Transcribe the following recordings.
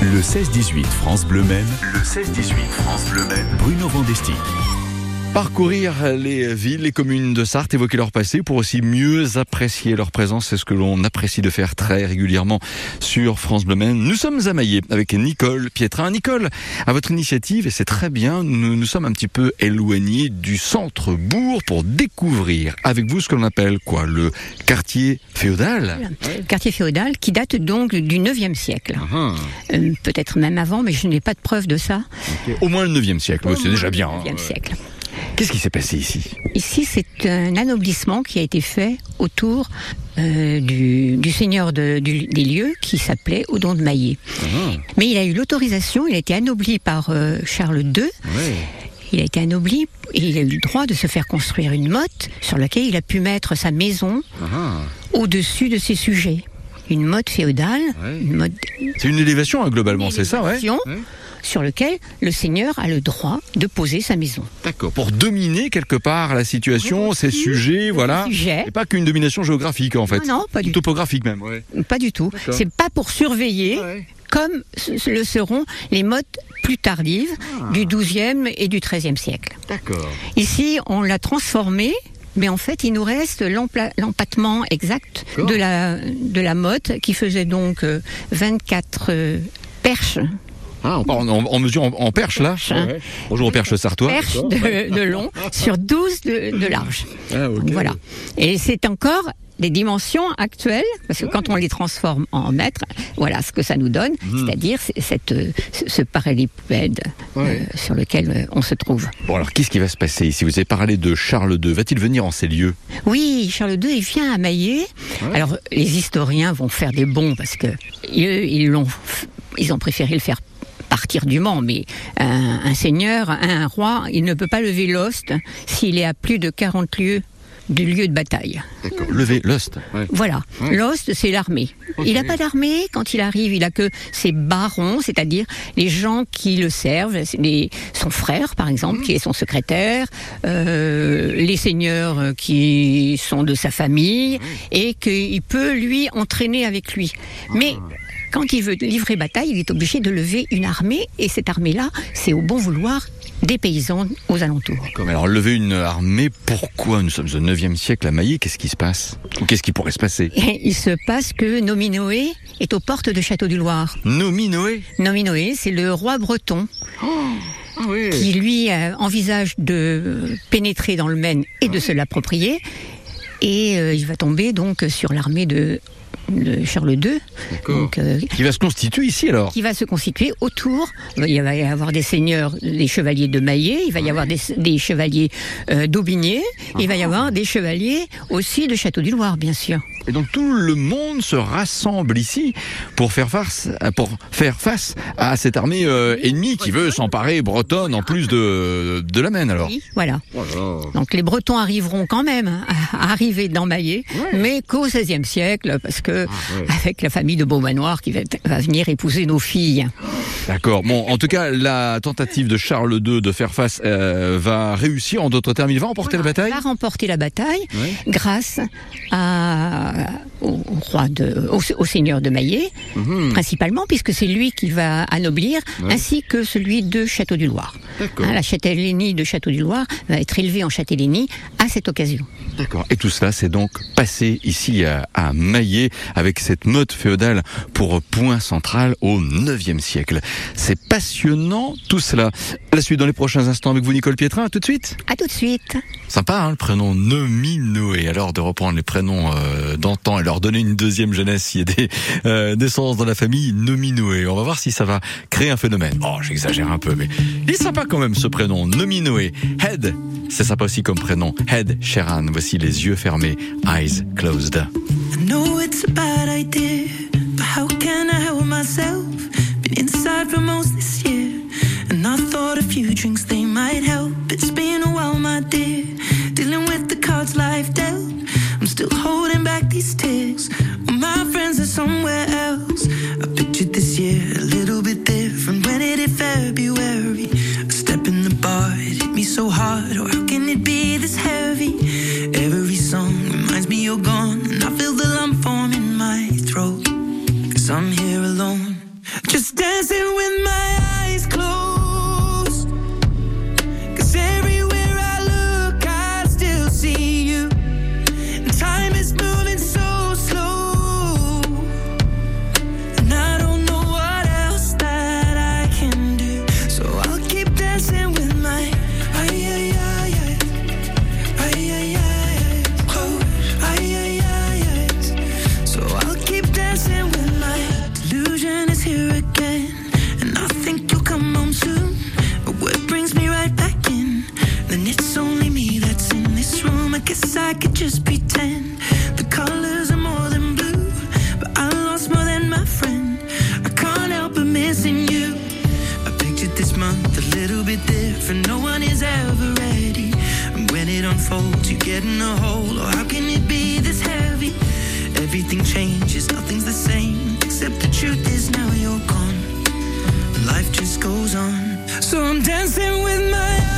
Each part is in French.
Le 16-18 France Bleu Maine. Le 16-18 France Bleu Maine. Bruno Vandesti. Parcourir les villes, les communes de Sarthe, évoquer leur passé pour aussi mieux apprécier leur présence. C'est ce que l'on apprécie de faire très régulièrement sur France Bleu Maine. Nous sommes à Maillet avec Nicole Pietrin. Nicole, à votre initiative, et c'est très bien, nous nous sommes un petit peu éloignés du centre-bourg pour découvrir avec vous ce que l'on appelle quoi Le quartier féodal Quartier féodal qui date donc du 9e siècle. Ah, Euh, Peut-être même avant, mais je n'ai pas de preuve de ça. Au moins le 9e siècle, c'est déjà bien. le hein. 9e siècle. Qu'est-ce qui s'est passé ici? Ici, c'est un anoblissement qui a été fait autour euh, du, du seigneur de- du- des lieux qui s'appelait Odon de Maillet. Ah, Mais il a eu l'autorisation, il a été anobli par euh, Charles II. Il a été anobli et il a eu le droit de se faire construire une motte sur laquelle il a pu mettre sa maison Ah, au-dessus de ses sujets. Une motte féodale, une motte C'est une élévation hein, globalement, c'est ça, Ouais. Sur lequel le seigneur a le droit de poser sa maison. D'accord. Pour dominer quelque part la situation, ces sujets, voilà. sujets. Et pas qu'une domination géographique en fait. Non, non, pas du tout. Topographique même, ouais. Pas du tout. C'est pas pour surveiller, Ouais. comme le seront les mottes plus tardives Ah. du XIIe et du XIIIe siècle. D'accord. Ici, on l'a transformé. Mais en fait, il nous reste l'empattement exact de la, de la motte qui faisait donc euh, 24 euh, perches, Ah, on, en mesure en, en perche là. Perche, hein. Ouais. Bonjour aux perches sartois. perches de, de long sur 12 de, de large. Ah. Voilà. Et c'est encore des dimensions actuelles, parce que quand on les transforme en mètres, voilà ce que ça nous donne, c'est-à-dire c'est- cette, euh, ce, ce parallélépipède euh, sur lequel euh, on se trouve. Bon alors qu'est-ce qui va se passer ici? Vous avez parlé de Charles II. Va-t-il venir en ces lieux? Oui, Charles II, il vient à Maillet. Ouais. Alors, les historiens vont faire des bons, parce que eux, ils, l'ont, ils ont préféré le faire partir du Mans, mais un, un seigneur, un roi, il ne peut pas lever l'ost s'il est à plus de 40 lieues du lieu de bataille. D'accord. Levez l'ost. Voilà. Ouais. L'Ost, c'est l'armée. Il n'a pas d'armée quand il arrive. Il a que ses barons, c'est-à-dire les gens qui le servent, les, son frère, par exemple, qui est son secrétaire, euh, les seigneurs qui sont de sa famille, et qu'il peut, lui, entraîner avec lui. Mais quand il veut livrer bataille, il est obligé de lever une armée, et cette armée-là, c'est au bon vouloir des paysans aux alentours. Comme alors lever une armée, pourquoi Nous sommes au 9e siècle à Maillet, qu'est-ce qui se passe? Ou qu'est-ce qui pourrait se passer? Et il se passe que Nominoé est aux portes de Château du Loir. Nominoé? Nominoé, c'est le roi breton Ah oui. qui, lui, euh, envisage de pénétrer dans le Maine et de se l'approprier. Et euh, il va tomber donc sur l'armée de, de Charles II, donc, euh, Qui va se constituer ici alors qui va se constituer autour. Il va y avoir des seigneurs, des chevaliers de Maillet, il va y avoir des, des chevaliers euh, d'Aubigné, il va y avoir des chevaliers aussi de Château du Loir, bien sûr. Et donc tout le monde se rassemble ici pour faire face, pour faire face à cette armée euh, ennemie qui veut s'emparer bretonne en plus de, de la Maine alors. Oui, Voilà. Donc les Bretons arriveront quand même à arriver dans Maillet, mais qu'au XVIe siècle, parce que avec la famille de Beaumanoir qui va, va venir épouser nos filles. D'accord. Bon, en tout cas, la tentative de Charles II de faire face euh, va réussir. En d'autres termes, il va emporter Voilà, la bataille. Va remporter la bataille Ouais. grâce à, au, roi de, au, au seigneur de Maillet, Mhm. principalement, puisque c'est lui qui va anoblir, Ouais. ainsi que celui de Château du Loir. Hein, la châtellenie de Château du Loir va être élevée en châtellenie à cette occasion. D'accord. Et tout cela, c'est donc passé ici à, à Maillet avec cette mode féodale pour point central au 9e siècle. C'est passionnant tout cela. La suite dans les prochains instants avec vous, Nicole Pietrin. À tout de suite. À tout de suite. Sympa, hein, le prénom Nominoé. Alors de reprendre les prénoms euh, d'antan et leur donner une deuxième jeunesse s'il y a des euh, naissances dans la famille Nominoé. On va voir si ça va créer un phénomène. Oh, j'exagère un peu, mais il est sympa quand même ce prénom Nominoé. Head, c'est sympa aussi comme prénom. Head Sheran. Voici les yeux fermés, eyes closed. I know it's a bad idea, but how can I help myself? Been inside for most this year, and I thought a few drinks they might help. It's been a while, my dear, dealing with the cards life dealt. I'm still holding back these tears. So I'm dancing with my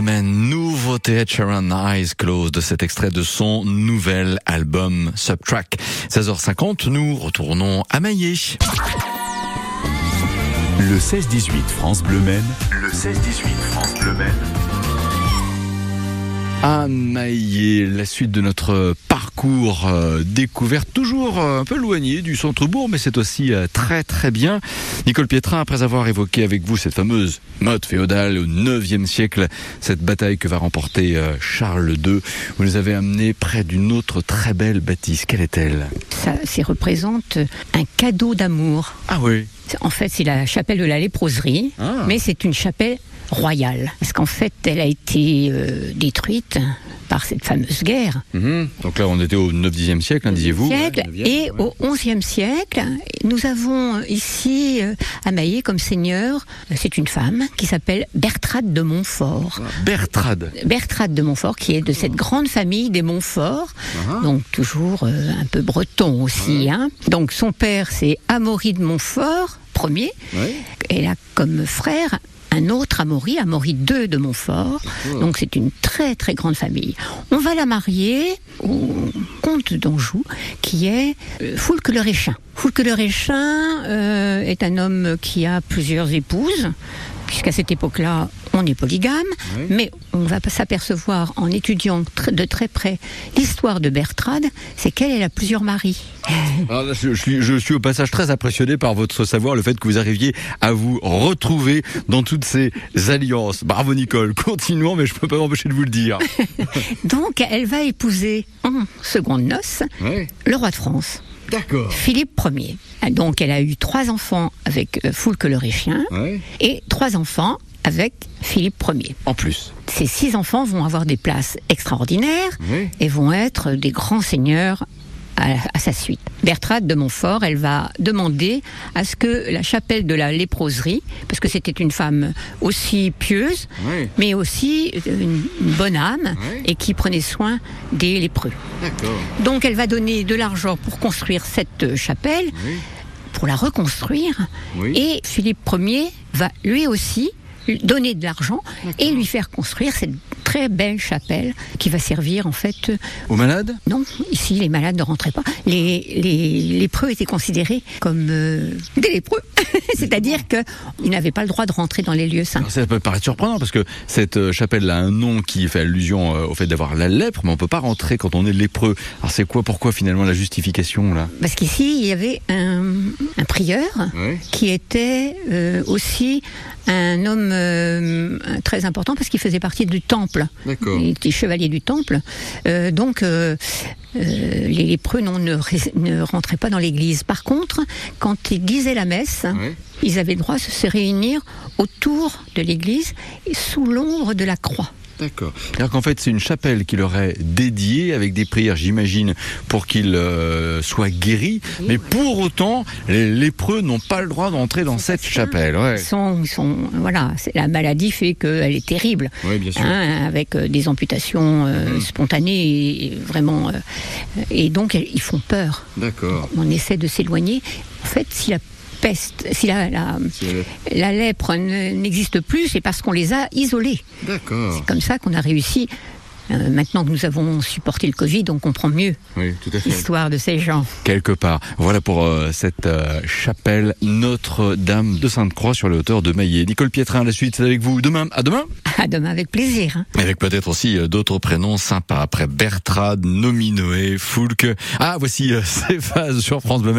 Maine, nouveauté Ed Sheeran Eyes Closed de cet extrait de son nouvel album Subtrack. 16h50, nous retournons à Maillé. Le 16-18 France Bleu Maine. Le 16-18 France Bleu Maine. À Maillé, la suite de notre parcours euh, découverte, toujours euh, un peu éloigné du centre-bourg, mais c'est aussi euh, très très bien. Nicole Pietrin, après avoir évoqué avec vous cette fameuse mode féodale au 9e siècle, cette bataille que va remporter euh, Charles II, vous nous avez amené près d'une autre très belle bâtisse. Quelle est-elle? Ça, ça représente un cadeau d'amour. Ah oui. En fait, c'est la chapelle de la léproserie, Ah. mais c'est une chapelle royale. Parce qu'en fait, elle a été euh, détruite par cette fameuse guerre. Mhm. Donc là, on était au 9-10e siècle, hein, disiez-vous siècle. Ouais, 9e, et ouais. au XIe siècle, nous avons ici euh, à Maillé comme seigneur, euh, c'est une femme qui s'appelle Bertrade de Montfort. Bertrade. Bertrade de Montfort, qui est de cette grande famille des Montfort, Ah. donc toujours euh, un peu breton aussi. Hein. Donc son père, c'est Amaury de Montfort, premier. Ouais. Elle a comme frère un autre Amaury, Amaury II de Montfort. Donc c'est une très très grande famille. On va la marier au comte d'Anjou, qui est euh, Foulque le Réchin. Foulque le Réchin euh, est un homme qui a plusieurs épouses, puisqu'à cette époque-là, on est polygame, Oui. mais on va s'apercevoir en étudiant de très près l'histoire de Bertrade, c'est qu'elle elle a plusieurs maris. Alors là, je, suis, je suis au passage très impressionné par votre savoir, le fait que vous arriviez à vous retrouver dans toutes ces alliances. Bravo Nicole, continuons, mais je peux pas m'empêcher de vous le dire. Donc elle va épouser en seconde noce le roi de France. D'accord. Philippe Ier. Donc elle a eu trois enfants avec euh, Foulque le Réchien Ouais. et trois enfants avec Philippe Ier. En plus. Ces six enfants vont avoir des places extraordinaires Oui. et vont être des grands seigneurs à, sa suite. Bertrade de Montfort, elle va demander à ce que la chapelle de la léproserie, parce que c'était une femme aussi pieuse, Oui. mais aussi une, bonne âme Oui. et qui prenait soin des lépreux. Donc elle va donner de l'argent pour construire cette chapelle, Oui. pour la reconstruire. Et Philippe Ier va lui aussi donner de l'argent et lui faire construire cette très belle chapelle qui va servir en fait. Aux malades Non, ici les malades ne rentraient pas. Les, les lépreux étaient considérés comme euh, des lépreux, c'est-à-dire qu'ils n'avaient pas le droit de rentrer dans les lieux saints. Alors, ça peut paraître surprenant parce que cette euh, chapelle a un nom qui fait allusion euh, au fait d'avoir la lèpre, mais on peut pas rentrer quand on est lépreux. Alors c'est quoi, pourquoi finalement la justification là? Parce qu'ici, il y avait un, un prieur qui était euh, aussi un homme euh, très important parce qu'il faisait partie du temple. Il était chevalier du temple. Euh, donc, euh, euh, les lépreux non, ne, rentraient pas dans l'église. Par contre, quand ils disaient la messe, Ouais. ils avaient le droit de se réunir autour de l'église, sous l'ombre de la croix. D'accord. C'est-à-dire qu'en fait, c'est une chapelle qui leur est dédiée avec des prières, j'imagine, pour qu'ils euh, soient guéris. Mais pour autant, les lépreux n'ont pas le droit d'entrer dans cette chapelle. Ouais. Ils sont, ils sont, voilà, la maladie fait qu'elle est terrible. Oui, bien sûr. hein, avec euh, des amputations euh, spontanées et vraiment euh, et donc ils font peur. D'accord. On essaie de s'éloigner. En fait, si la peste, si la, la, la lèpre ne- n'existe plus, c'est parce qu'on les a isolés. D'accord. C'est comme ça qu'on a réussi. Euh, maintenant que nous avons supporté le Covid, on comprend mieux Oui, tout à fait. l'histoire de ces gens. Quelque part. Voilà pour euh, cette euh, chapelle Notre-Dame de Sainte-Croix sur les hauteurs de Maillet. Nicole Pietrin, la suite, c'est avec vous demain. À demain. À demain avec plaisir. hein. Avec peut-être aussi euh, d'autres prénoms sympas. Après Bertrade, Nominoé, Foulque. Ah, voici euh, ces phases sur France Bleu.